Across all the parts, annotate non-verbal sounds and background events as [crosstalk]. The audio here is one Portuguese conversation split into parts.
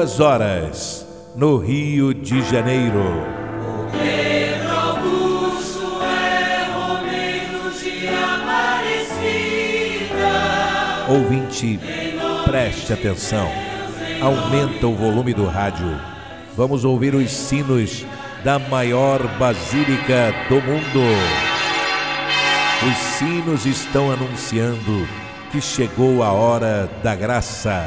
duas horas, no Rio de Janeiro. Ouvinte, preste atenção. Aumenta o volume do rádio. Vamos ouvir os sinos da maior basílica do mundo. Os sinos estão anunciando que chegou a hora da graça,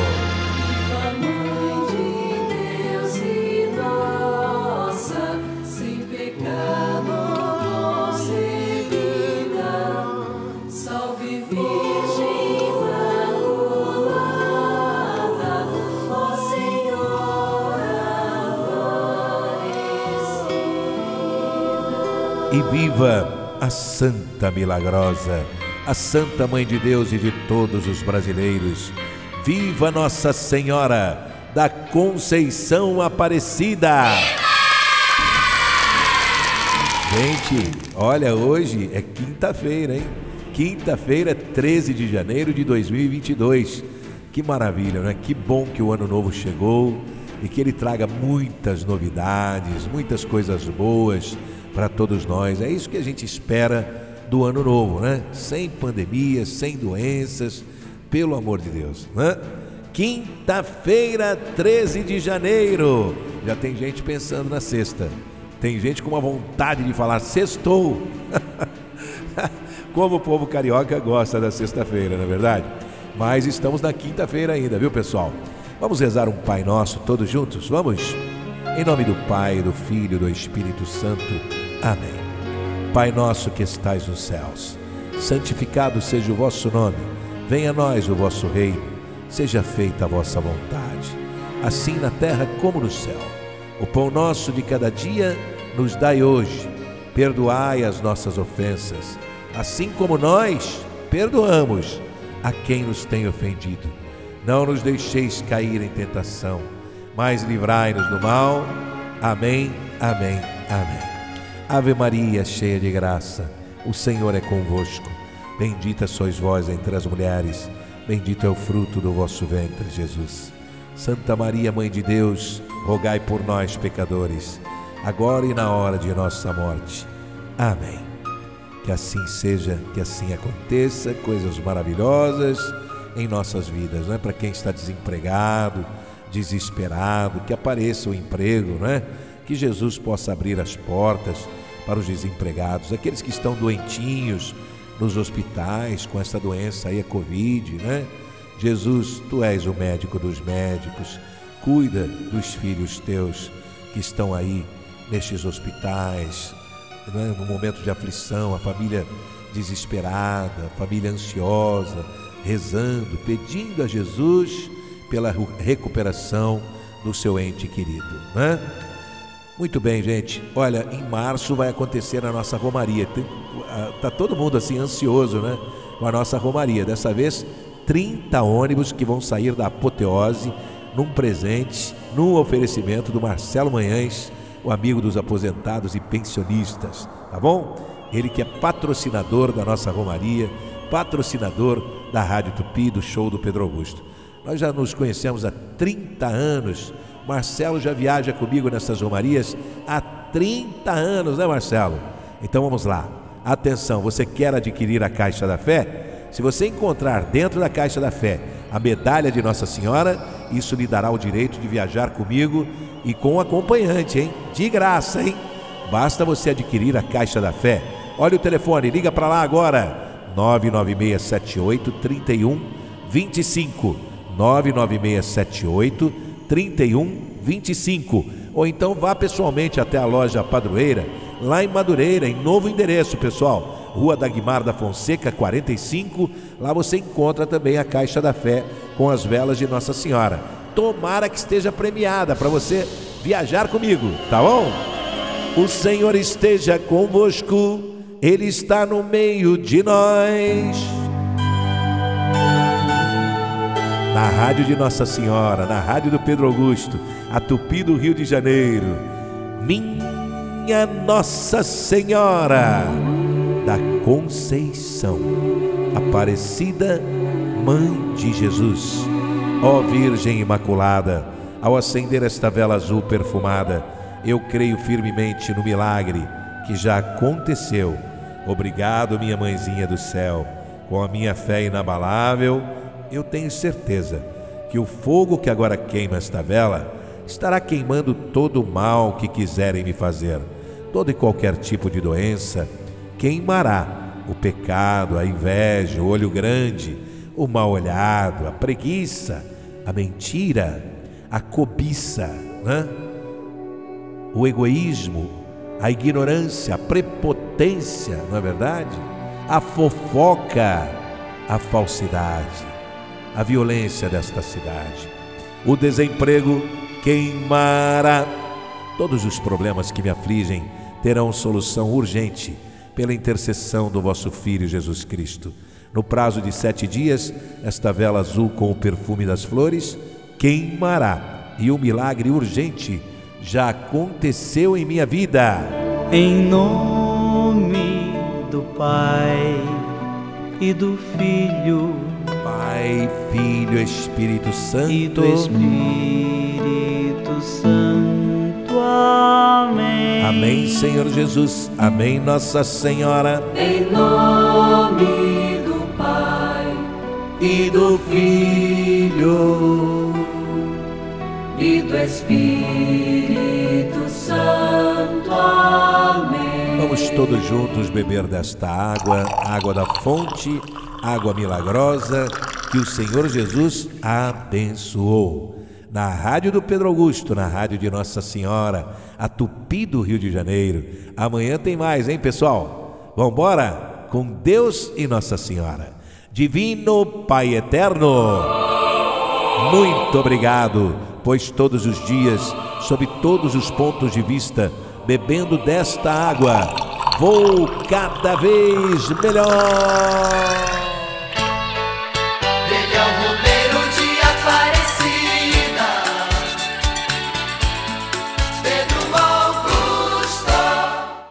E viva a Santa Milagrosa, a Santa Mãe de Deus e de todos os brasileiros. Viva Nossa Senhora da Conceição Aparecida! Gente, olha, hoje é quinta-feira, hein? Quinta-feira, 13 de janeiro de 2022. Que maravilha, né? Que bom que o ano novo chegou e que ele traga muitas novidades, muitas coisas boas para todos nós. É isso que a gente espera do ano novo, né? Sem pandemia, sem doenças, pelo amor de Deus, né? Quinta-feira, 13 de janeiro. Já tem gente pensando na sexta. Tem gente com uma vontade de falar sextou. [laughs] Como o povo carioca gosta da sexta-feira, não é verdade? Mas estamos na quinta-feira ainda, viu, pessoal? Vamos rezar um Pai Nosso todos juntos? Vamos? Em nome do Pai, do Filho e do Espírito Santo. Amém. Pai nosso que estais nos céus, santificado seja o vosso nome. Venha a nós o vosso reino. Seja feita a vossa vontade, assim na terra como no céu. O pão nosso de cada dia nos dai hoje. Perdoai as nossas ofensas, assim como nós perdoamos a quem nos tem ofendido. Não nos deixeis cair em tentação, mas livrai-nos do mal. Amém, amém, amém. Ave Maria, cheia de graça, o Senhor é convosco. Bendita sois vós entre as mulheres, bendito é o fruto do vosso ventre, Jesus. Santa Maria, Mãe de Deus, rogai por nós, pecadores, agora e na hora de nossa morte. Amém. Que assim seja, que assim aconteça, coisas maravilhosas em nossas vidas, não é? Para quem está desempregado, desesperado, que apareça o emprego, não é? Que Jesus possa abrir as portas para os desempregados, aqueles que estão doentinhos nos hospitais com essa doença aí, a Covid, né? Jesus, tu és o médico dos médicos, cuida dos filhos teus que estão aí nestes hospitais, né? no momento de aflição, a família desesperada, a família ansiosa, rezando, pedindo a Jesus pela recuperação do seu ente querido, né? Muito bem, gente. Olha, em março vai acontecer a nossa romaria. Tá todo mundo assim ansioso, né? Com a nossa romaria. Dessa vez, 30 ônibus que vão sair da apoteose num presente, num oferecimento do Marcelo Manhães, o amigo dos aposentados e pensionistas, tá bom? Ele que é patrocinador da nossa romaria, patrocinador da Rádio Tupi, do show do Pedro Augusto. Nós já nos conhecemos há 30 anos. Marcelo já viaja comigo nessas romarias há 30 anos, né, Marcelo? Então vamos lá. Atenção, você quer adquirir a Caixa da Fé? Se você encontrar dentro da Caixa da Fé a medalha de Nossa Senhora, isso lhe dará o direito de viajar comigo e com o acompanhante, hein? De graça, hein? Basta você adquirir a Caixa da Fé. Olha o telefone, liga para lá agora. 99678 3125. 99678 3125. Ou então vá pessoalmente até a loja Padroeira, lá em Madureira, em novo endereço, pessoal. Rua Dagmar da Fonseca 45. Lá você encontra também a Caixa da Fé com as velas de Nossa Senhora. Tomara que esteja premiada para você viajar comigo, tá bom? O Senhor esteja convosco, Ele está no meio de nós. Na rádio de Nossa Senhora, na rádio do Pedro Augusto, a Tupi do Rio de Janeiro. Minha Nossa Senhora da Conceição, Aparecida Mãe de Jesus, ó Virgem Imaculada, ao acender esta vela azul perfumada, eu creio firmemente no milagre que já aconteceu. Obrigado, minha mãezinha do céu. Com a minha fé inabalável, eu tenho certeza que o fogo que agora queima esta vela estará queimando todo o mal que quiserem me fazer. Todo e qualquer tipo de doença queimará o pecado, a inveja, o olho grande, o mal olhado, a preguiça, a mentira, a cobiça, né? o egoísmo, a ignorância, a prepotência, não é verdade? A fofoca, a falsidade, a violência desta cidade, o desemprego queimará. Todos os problemas que me afligem terão solução urgente pela intercessão do vosso Filho Jesus Cristo. No prazo de sete dias, esta vela azul com o perfume das flores queimará e o milagre urgente já aconteceu em minha vida. Em nome do Pai e do Filho Pai, Filho, Espírito Santo. e do Espírito Santo. Amém. Amém, Senhor Jesus. Amém, Nossa Senhora. Em nome do Pai E do Filho. e do Espírito Santo. Amém. Vamos todos juntos beber desta água, água da fonte, água milagrosa que o Senhor Jesus abençoou. Na rádio do Pedro Augusto, na rádio de Nossa Senhora, a Tupi do Rio de Janeiro. Amanhã tem mais, hein, pessoal? Vambora com Deus e Nossa Senhora. Divino Pai Eterno. Muito obrigado, pois todos os dias, sob todos os pontos de vista, bebendo desta água, vou cada vez melhor.